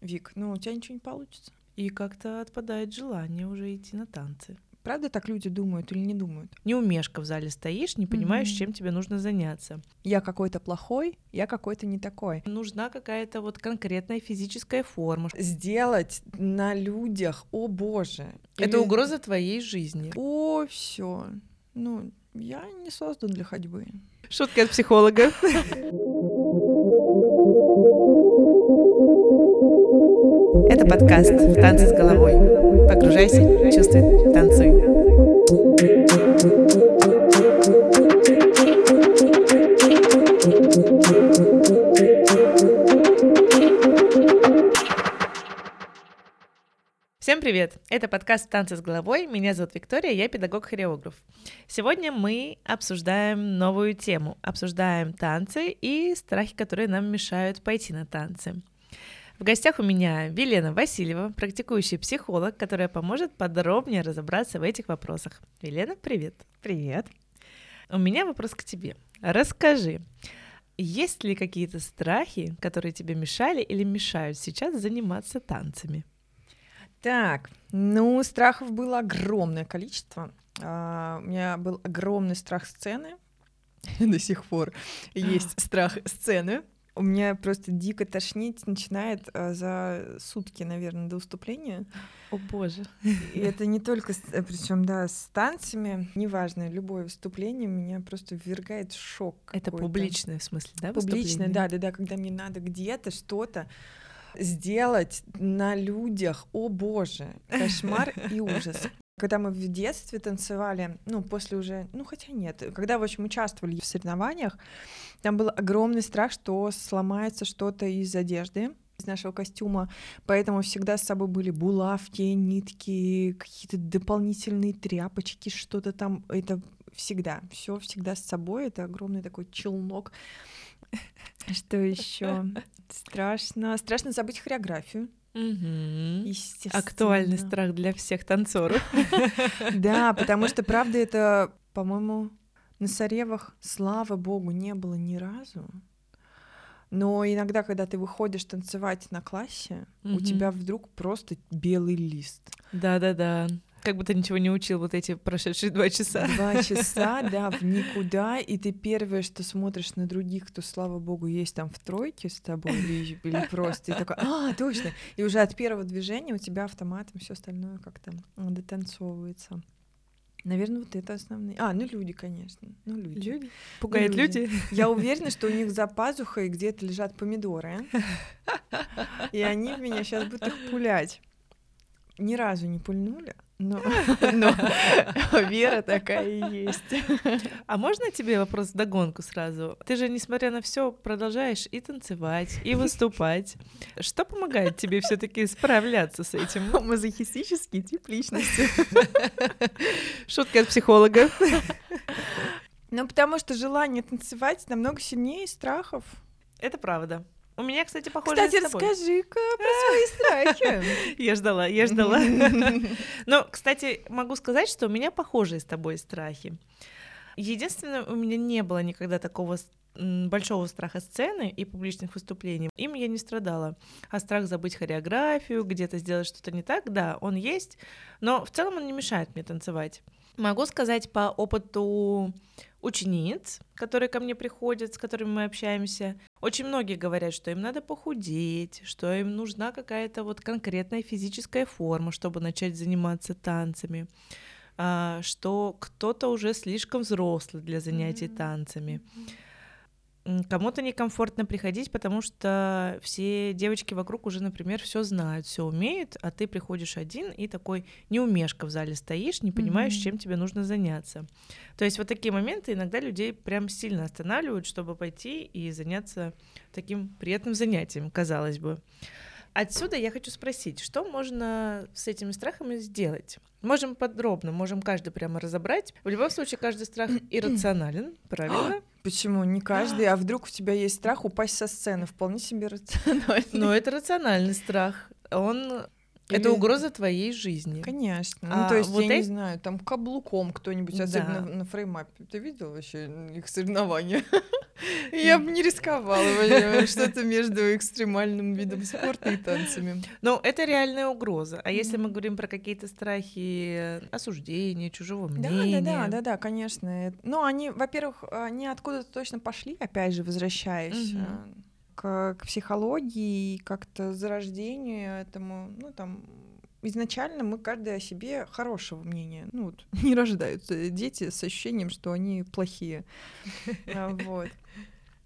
Вик, ну у тебя ничего не получится. И как-то отпадает желание уже идти на танцы. Правда так люди думают или не думают? Не умешка в зале стоишь, не понимаешь, mm-hmm. чем тебе нужно заняться. Я какой-то плохой, я какой-то не такой. Нужна какая-то вот конкретная физическая форма. Сделать на людях, о боже. Это или... угроза твоей жизни. О, все. Ну, я не создан для ходьбы. Шутка от психолога. Это подкаст «В танце с головой». Погружайся, чувствуй, танцуй. Всем привет! Это подкаст «Танцы с головой». Меня зовут Виктория, я педагог-хореограф. Сегодня мы обсуждаем новую тему. Обсуждаем танцы и страхи, которые нам мешают пойти на танцы. В гостях у меня Велена Васильева, практикующий психолог, которая поможет подробнее разобраться в этих вопросах. Велена, привет. Привет. У меня вопрос к тебе. Расскажи, есть ли какие-то страхи, которые тебе мешали или мешают сейчас заниматься танцами? Так, ну, страхов было огромное количество. Uh, у меня был огромный страх сцены. До сих пор есть страх сцены. У меня просто дико тошнить начинает а, за сутки, наверное, до выступления. О боже. И это не только, э, причем да, с танцами, неважно, любое выступление меня просто ввергает в шок. Это публичное в смысле, да? Публичное, да, да, да, когда мне надо где-то что-то сделать на людях, о боже, кошмар и ужас когда мы в детстве танцевали, ну, после уже, ну, хотя нет, когда, в общем, участвовали в соревнованиях, там был огромный страх, что сломается что-то из одежды, из нашего костюма, поэтому всегда с собой были булавки, нитки, какие-то дополнительные тряпочки, что-то там, это всегда, все всегда с собой, это огромный такой челнок. Что еще? Страшно, страшно забыть хореографию. Угу. Естественно. Актуальный страх для всех танцоров. Да, потому что, правда, это, по-моему, на Саревах, слава богу, не было ни разу. Но иногда, когда ты выходишь танцевать на классе, у тебя вдруг просто белый лист. Да-да-да. Как будто ничего не учил вот эти прошедшие два часа. Два часа, да, в никуда, и ты первое, что смотришь на других, кто, слава богу, есть там в тройке с тобой или, или просто, и такой, а, точно, и уже от первого движения у тебя автоматом все остальное как-то дотанцовывается. Наверное, вот это основные. А, ну люди, конечно. Ну люди. Люди? Пугают ну, люди. люди. Я уверена, что у них за пазухой где-то лежат помидоры. И они в меня сейчас будут их пулять. Ни разу не пульнули. Но, но вера такая и есть. А можно тебе вопрос в догонку сразу? Ты же, несмотря на все, продолжаешь и танцевать, и выступать. Что помогает тебе все-таки справляться с этим? Мазохистический тип личности. Шутка от психолога. Ну, потому что желание танцевать намного сильнее страхов. Это правда. У меня, кстати, похоже Кстати, расскажи-ка про свои страхи. Я ждала, я ждала. Но, кстати, могу сказать, что у меня похожие с тобой страхи. Единственное, у меня не было никогда такого большого страха сцены и публичных выступлений. Им я не страдала. А страх забыть хореографию, где-то сделать что-то не так, да, он есть, но в целом он не мешает мне танцевать. Могу сказать по опыту учениц, которые ко мне приходят, с которыми мы общаемся. Очень многие говорят, что им надо похудеть, что им нужна какая-то вот конкретная физическая форма, чтобы начать заниматься танцами, а, что кто-то уже слишком взрослый для занятий mm-hmm. танцами. Mm-hmm Кому-то некомфортно приходить, потому что все девочки вокруг уже, например, все знают, все умеют, а ты приходишь один и такой неумешка в зале стоишь, не понимаешь, mm-hmm. чем тебе нужно заняться. То есть вот такие моменты иногда людей прям сильно останавливают, чтобы пойти и заняться таким приятным занятием, казалось бы. Отсюда я хочу спросить, что можно с этими страхами сделать? Можем подробно, можем каждый прямо разобрать. В любом случае, каждый страх иррационален, правильно? Почему? Не каждый. А вдруг у тебя есть страх упасть со сцены? Вполне себе рациональный. Но это рациональный страх. Он или... Это угроза твоей жизни. Конечно. Ну, а, ну, то есть, вот я эти... не знаю, там каблуком кто-нибудь, особенно да. на фреймапе. Ты видел вообще их соревнования? Я бы не рисковала что-то между экстремальным видом спорта и танцами. Ну, это реальная угроза. А если мы говорим про какие-то страхи осуждения, чужого мнения? Да, да, да, да, да, конечно. Ну, они, во-первых, они откуда-то точно пошли, опять же, возвращаясь к, к психологии и как-то зарождению этому, ну, там, изначально мы каждый о себе хорошего мнения. Ну, вот, не рождаются дети с ощущением, что они плохие. А, вот.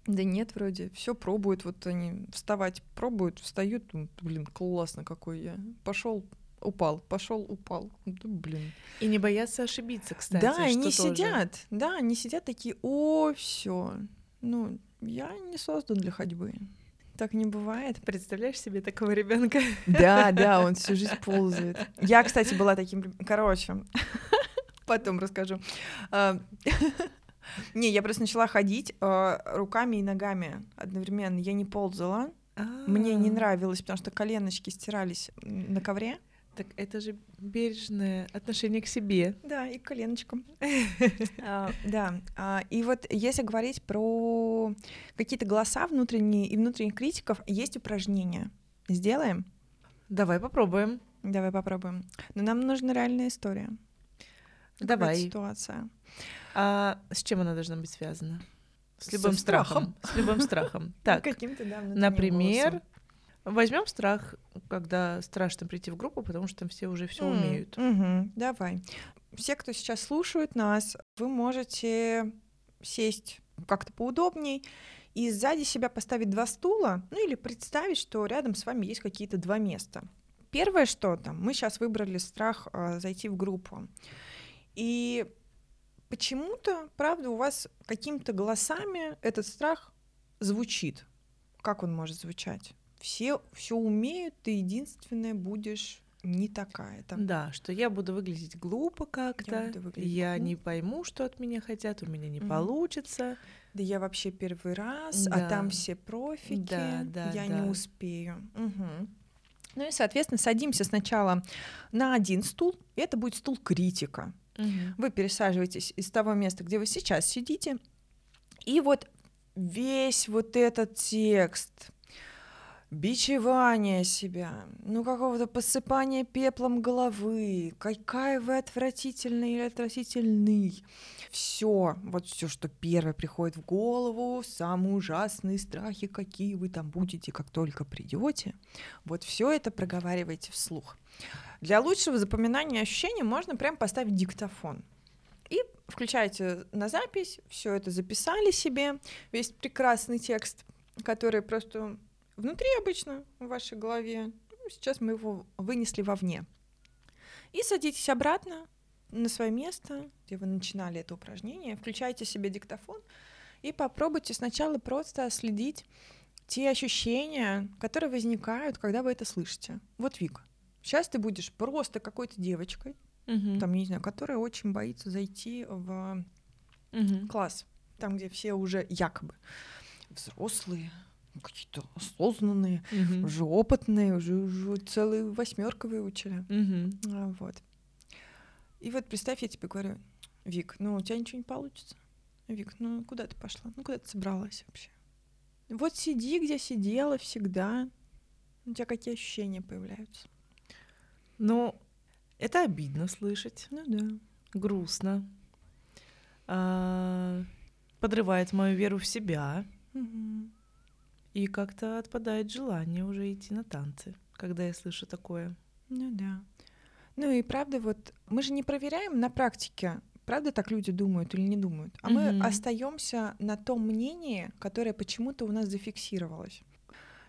Да нет, вроде, все пробуют, вот они вставать пробуют, встают, блин, классно какой я. Пошел, упал, пошел, упал. Да, блин. И не боятся ошибиться, кстати. Да, они сидят, да, они сидят такие, о, все. Ну, я не создан для ходьбы. Так не бывает. Представляешь себе такого ребенка? Да, да, он всю жизнь ползает. Я, кстати, была таким... Короче, потом расскажу. А, не, я просто начала ходить а, руками и ногами одновременно. Я не ползала. Мне не а. нравилось, потому что коленочки стирались на ковре. Так это же бережное отношение к себе. Да, и к коленочкам. А, да. А, и вот если говорить про какие-то голоса внутренние и внутренних критиков, есть упражнения. Сделаем? Давай попробуем. Давай попробуем. Но нам нужна реальная история. Давай. Ситуация. А с чем она должна быть связана? С любым страхом. С любым страхом. Так. Каким-то, да, Например, Возьмем страх, когда страшно прийти в группу, потому что там все уже все mm, умеют. Угу, давай. Все, кто сейчас слушают нас, вы можете сесть как-то поудобней и сзади себя поставить два стула, ну или представить, что рядом с вами есть какие-то два места. Первое, что там, мы сейчас выбрали страх э, зайти в группу. И почему-то, правда, у вас какими-то голосами этот страх звучит. Как он может звучать? Все все умеют, ты единственная будешь не такая. Там. Да, что я буду выглядеть глупо как-то, я, я не пойму, что от меня хотят, у меня не mm получится. Да я вообще первый раз, а да. а там все профики, да, да, я да. не успею. Угу. Ну и, соответственно, садимся сначала на один стул, и это будет стул критика. Угу. Вы пересаживаетесь из того места, где вы сейчас сидите, и вот весь вот этот текст, бичевание себя, ну какого-то посыпания пеплом головы, какая вы отвратительный или отвратительный. Все, вот все, что первое приходит в голову, самые ужасные страхи, какие вы там будете, как только придете, вот все это проговаривайте вслух. Для лучшего запоминания ощущений можно прям поставить диктофон. И включаете на запись, все это записали себе, весь прекрасный текст, который просто внутри обычно в вашей голове. Ну, сейчас мы его вынесли вовне. И садитесь обратно на свое место, где вы начинали это упражнение, включайте себе диктофон и попробуйте сначала просто следить те ощущения, которые возникают, когда вы это слышите. Вот, Вика, сейчас ты будешь просто какой-то девочкой, угу. там, не знаю, которая очень боится зайти в угу. класс, там, где все уже якобы взрослые, какие-то осознанные, угу. уже опытные, уже, уже целую восьмерку выучили. Угу. А, вот. И вот представь, я тебе говорю, Вик, ну у тебя ничего не получится. Вик, ну куда ты пошла? Ну куда ты собралась вообще? Вот сиди, где сидела всегда. У тебя какие ощущения появляются? Ну, это обидно слышать. Ну да. Грустно. А, подрывает мою веру в себя. Угу. И как-то отпадает желание уже идти на танцы, когда я слышу такое. Ну да. Ну и правда, вот мы же не проверяем на практике, правда так люди думают или не думают, а угу. мы остаемся на том мнении, которое почему-то у нас зафиксировалось.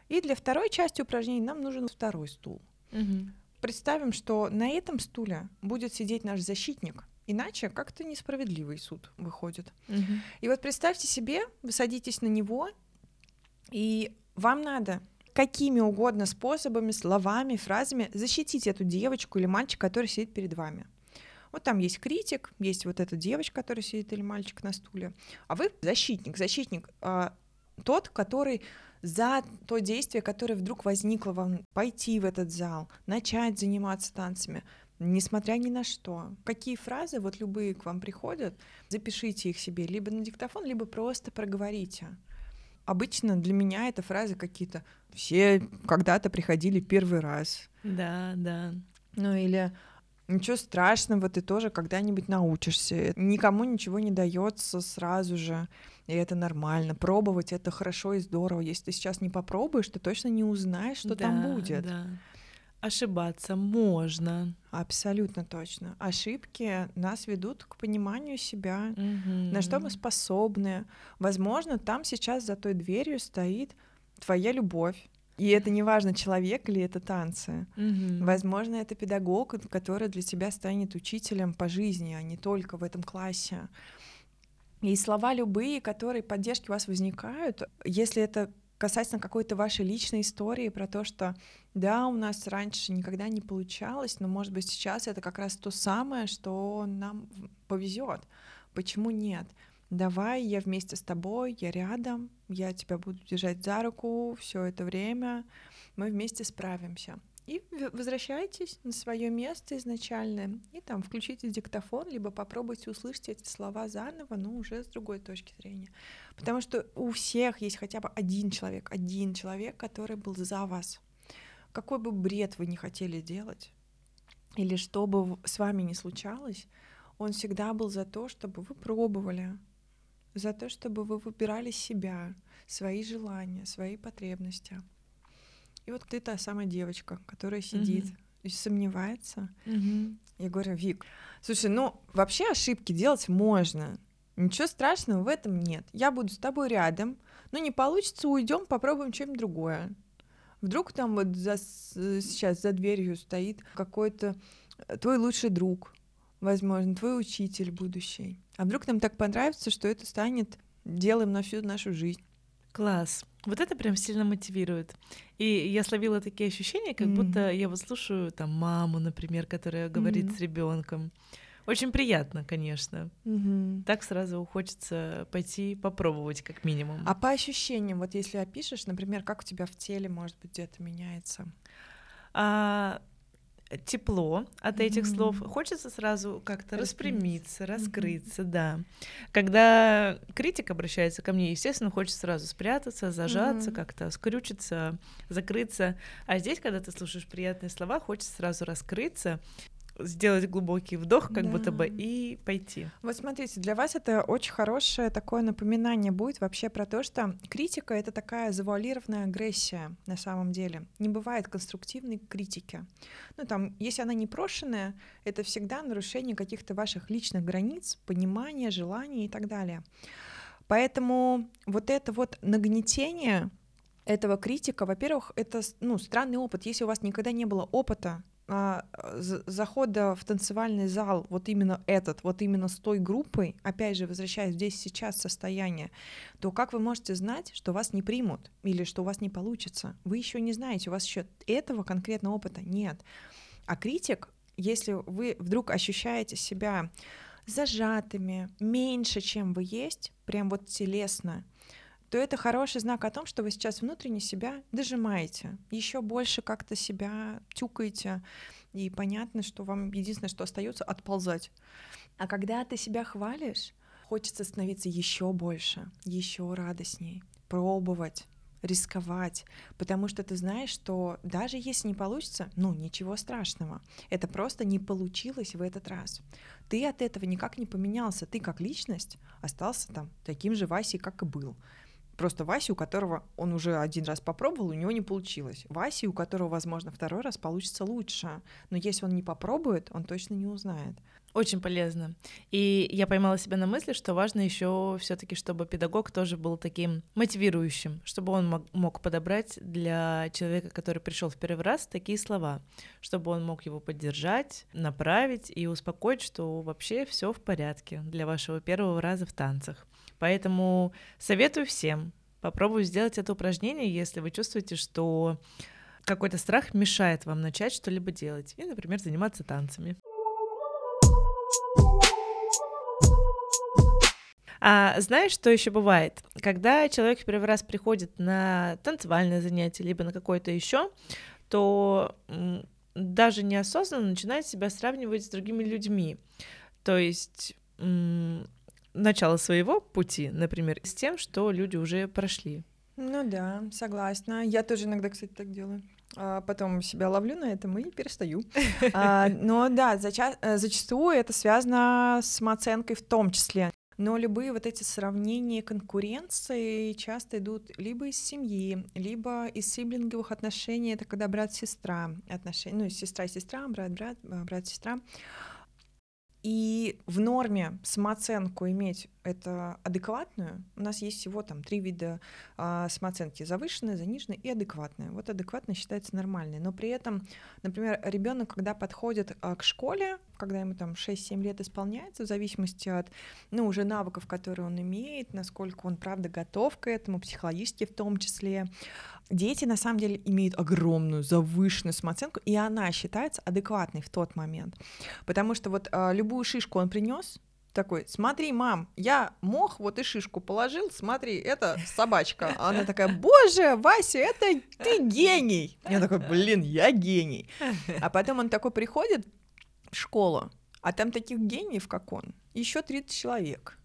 И для второй части упражнений нам нужен второй стул. Угу. Представим, что на этом стуле будет сидеть наш защитник, иначе как-то несправедливый суд выходит. Угу. И вот представьте себе, вы садитесь на него, и вам надо какими угодно способами, словами, фразами защитить эту девочку или мальчика, который сидит перед вами. Вот там есть критик, есть вот эта девочка, которая сидит, или мальчик на стуле, а вы защитник. Защитник э, тот, который за то действие, которое вдруг возникло вам, пойти в этот зал, начать заниматься танцами, несмотря ни на что. Какие фразы, вот любые к вам приходят, запишите их себе либо на диктофон, либо просто проговорите. Обычно для меня это фразы какие-то «все когда-то приходили первый раз». Да, да. Ну или Ничего страшного, ты тоже когда-нибудь научишься. Никому ничего не дается сразу же, и это нормально. Пробовать это хорошо и здорово. Если ты сейчас не попробуешь, ты точно не узнаешь, что да, там будет. Да. Ошибаться можно. Абсолютно точно. Ошибки нас ведут к пониманию себя, угу. на что мы способны. Возможно, там сейчас за той дверью стоит твоя любовь и это не важно, человек ли это танцы. Угу. Возможно, это педагог, который для тебя станет учителем по жизни, а не только в этом классе. И слова любые, которые поддержки у вас возникают, если это касательно какой-то вашей личной истории про то, что да, у нас раньше никогда не получалось, но может быть сейчас это как раз то самое, что нам повезет. Почему нет? давай, я вместе с тобой, я рядом, я тебя буду держать за руку все это время, мы вместе справимся. И возвращайтесь на свое место изначальное, и там включите диктофон, либо попробуйте услышать эти слова заново, но уже с другой точки зрения. Потому что у всех есть хотя бы один человек, один человек, который был за вас. Какой бы бред вы не хотели делать, или что бы с вами ни случалось, он всегда был за то, чтобы вы пробовали, за то, чтобы вы выбирали себя, свои желания, свои потребности. И вот ты та самая девочка, которая сидит mm-hmm. и сомневается. Mm-hmm. Я говорю, Вик, слушай, ну вообще ошибки делать можно. Ничего страшного в этом нет. Я буду с тобой рядом. Ну, не получится, уйдем, попробуем что-нибудь другое. Вдруг там вот за, сейчас за дверью стоит какой-то э, твой лучший друг, возможно, твой учитель будущий. А вдруг нам так понравится, что это станет делом на всю нашу жизнь. Класс. Вот это прям сильно мотивирует. И я словила такие ощущения, как mm-hmm. будто я вот слушаю там маму, например, которая говорит mm-hmm. с ребенком. Очень приятно, конечно. Mm-hmm. Так сразу хочется пойти попробовать, как минимум. А по ощущениям, вот если опишешь, например, как у тебя в теле, может быть, где-то меняется? А, тепло от этих mm-hmm. слов. Хочется сразу как-то распрямиться, раскрыться, mm-hmm. да. Когда критик обращается ко мне, естественно, хочется сразу спрятаться, зажаться, mm-hmm. как-то скрючиться, закрыться. А здесь, когда ты слушаешь приятные слова, хочется сразу раскрыться сделать глубокий вдох, как да. будто бы, и пойти. Вот смотрите, для вас это очень хорошее такое напоминание будет вообще про то, что критика — это такая завуалированная агрессия на самом деле. Не бывает конструктивной критики. Ну там, если она непрошенная, это всегда нарушение каких-то ваших личных границ, понимания, желаний и так далее. Поэтому вот это вот нагнетение этого критика, во-первых, это ну, странный опыт. Если у вас никогда не было опыта захода в танцевальный зал, вот именно этот, вот именно с той группой, опять же, возвращаясь здесь сейчас состояние, то как вы можете знать, что вас не примут или что у вас не получится? Вы еще не знаете, у вас еще этого конкретного опыта нет. А критик, если вы вдруг ощущаете себя зажатыми, меньше, чем вы есть, прям вот телесно, то это хороший знак о том, что вы сейчас внутренне себя дожимаете, еще больше как-то себя тюкаете, и понятно, что вам единственное, что остается, отползать. А когда ты себя хвалишь, хочется становиться еще больше, еще радостней, пробовать, рисковать, потому что ты знаешь, что даже если не получится, ну ничего страшного, это просто не получилось в этот раз. Ты от этого никак не поменялся, ты как личность остался там таким же Васей, как и был. Просто Вася, у которого он уже один раз попробовал, у него не получилось. Вася, у которого, возможно, второй раз получится лучше. Но если он не попробует, он точно не узнает. Очень полезно. И я поймала себя на мысли, что важно еще все-таки, чтобы педагог тоже был таким мотивирующим, чтобы он мог подобрать для человека, который пришел в первый раз, такие слова, чтобы он мог его поддержать, направить и успокоить, что вообще все в порядке для вашего первого раза в танцах. Поэтому советую всем попробовать сделать это упражнение, если вы чувствуете, что какой-то страх мешает вам начать что-либо делать, и, например, заниматься танцами. А знаешь, что еще бывает? Когда человек в первый раз приходит на танцевальное занятие, либо на какое-то еще, то даже неосознанно начинает себя сравнивать с другими людьми. То есть начало своего пути, например, с тем, что люди уже прошли. Ну да, согласна. Я тоже иногда, кстати, так делаю. А потом себя ловлю на этом и перестаю. А, но да, зача- э, зачастую это связано с самооценкой в том числе. Но любые вот эти сравнения конкуренции часто идут либо из семьи, либо из сиблинговых отношений. Это когда брат-сестра отношения, ну, сестра-сестра, брат-брат, брат-сестра. И в норме самооценку иметь это адекватную. У нас есть всего там три вида а, самооценки: завышенная, заниженная и адекватная. Вот адекватная считается нормальной, но при этом, например, ребенок, когда подходит а, к школе, когда ему там 6-7 лет исполняется, в зависимости от, ну, уже навыков, которые он имеет, насколько он правда готов к этому, психологически в том числе, дети на самом деле имеют огромную завышенную самооценку, и она считается адекватной в тот момент, потому что вот а, любую шишку он принес, такой, смотри, мам, я мох, вот и шишку положил, смотри, это собачка. А она такая, боже, Вася, это ты гений. Я такой, блин, я гений. А потом он такой приходит в школу, а там таких гениев, как он, еще 30 человек.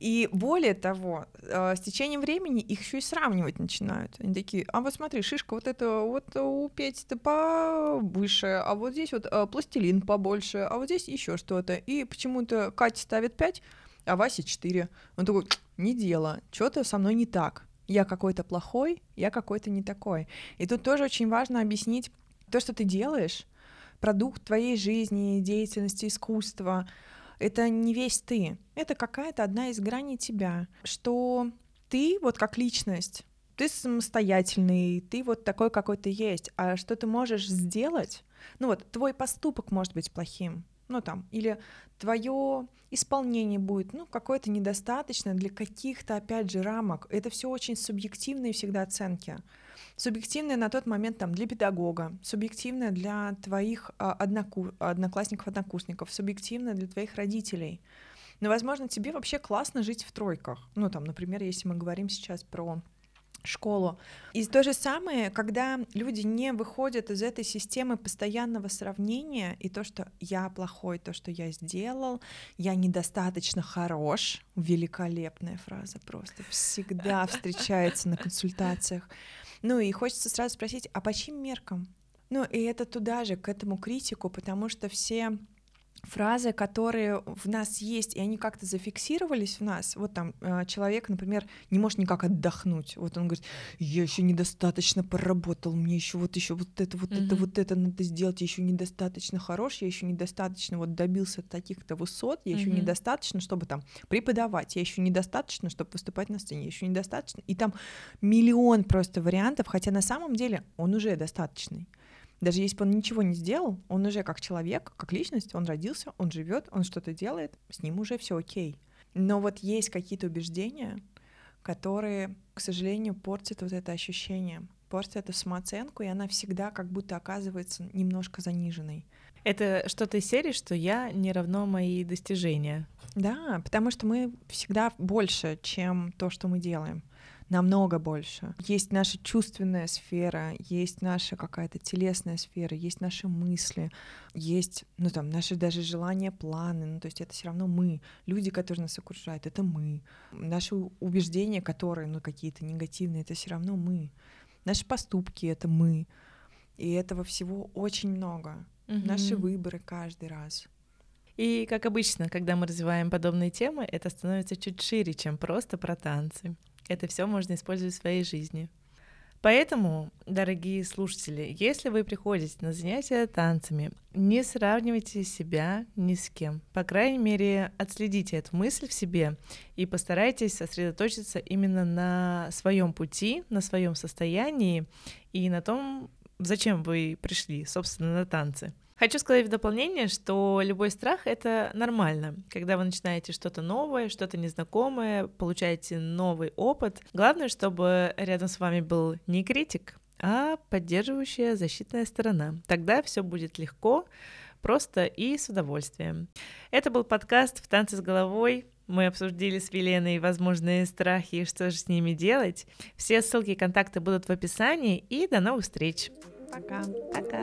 И более того, э, с течением времени их еще и сравнивать начинают. Они такие, а вот смотри, шишка вот это вот у Пети-то повыше, а вот здесь вот э, пластилин побольше, а вот здесь еще что-то. И почему-то Катя ставит 5, а Вася 4. Он такой, не дело, что-то со мной не так. Я какой-то плохой, я какой-то не такой. И тут тоже очень важно объяснить то, что ты делаешь, продукт твоей жизни, деятельности, искусства — это не весь ты, это какая-то одна из граней тебя, что ты вот как личность, ты самостоятельный, ты вот такой, какой ты есть, а что ты можешь сделать, ну вот твой поступок может быть плохим, ну там, или твое исполнение будет, ну, какое-то недостаточное для каких-то, опять же, рамок. Это все очень субъективные всегда оценки субъективное на тот момент там для педагога, субъективное для твоих а, одноку... одноклассников, однокурсников, субъективное для твоих родителей. Но, возможно, тебе вообще классно жить в тройках. Ну, там, например, если мы говорим сейчас про школу. И то же самое, когда люди не выходят из этой системы постоянного сравнения, и то, что я плохой, то, что я сделал, я недостаточно хорош, великолепная фраза просто всегда встречается на консультациях. Ну и хочется сразу спросить, а по чьим меркам? Ну и это туда же, к этому критику, потому что все фразы, которые в нас есть, и они как-то зафиксировались в нас. Вот там э, человек, например, не может никак отдохнуть. Вот он говорит, я еще недостаточно поработал, мне еще вот еще вот это, вот mm-hmm. это, вот это надо сделать, я еще недостаточно хорош, я еще недостаточно вот добился таких-то высот, я mm-hmm. еще недостаточно, чтобы там преподавать, я еще недостаточно, чтобы выступать на сцене, я еще недостаточно. И там миллион просто вариантов, хотя на самом деле он уже достаточный. Даже если бы он ничего не сделал, он уже как человек, как личность, он родился, он живет, он что-то делает, с ним уже все окей. Но вот есть какие-то убеждения, которые, к сожалению, портят вот это ощущение, портят эту самооценку, и она всегда как будто оказывается немножко заниженной. Это что-то из серии, что я не равно мои достижения. Да, потому что мы всегда больше, чем то, что мы делаем намного больше. Есть наша чувственная сфера, есть наша какая-то телесная сфера, есть наши мысли, есть, ну там, наши даже желания, планы, ну то есть это все равно мы, люди, которые нас окружают, это мы, наши убеждения, которые, ну какие-то негативные, это все равно мы, наши поступки, это мы, и этого всего очень много, угу. наши выборы каждый раз. И, как обычно, когда мы развиваем подобные темы, это становится чуть шире, чем просто про танцы. Это все можно использовать в своей жизни. Поэтому, дорогие слушатели, если вы приходите на занятия танцами, не сравнивайте себя ни с кем. По крайней мере, отследите эту мысль в себе и постарайтесь сосредоточиться именно на своем пути, на своем состоянии и на том, зачем вы пришли, собственно, на танцы. Хочу сказать в дополнение, что любой страх — это нормально. Когда вы начинаете что-то новое, что-то незнакомое, получаете новый опыт. Главное, чтобы рядом с вами был не критик, а поддерживающая защитная сторона. Тогда все будет легко, просто и с удовольствием. Это был подкаст «В танце с головой». Мы обсудили с Веленой возможные страхи и что же с ними делать. Все ссылки и контакты будут в описании. И до новых встреч! Пока. Пока.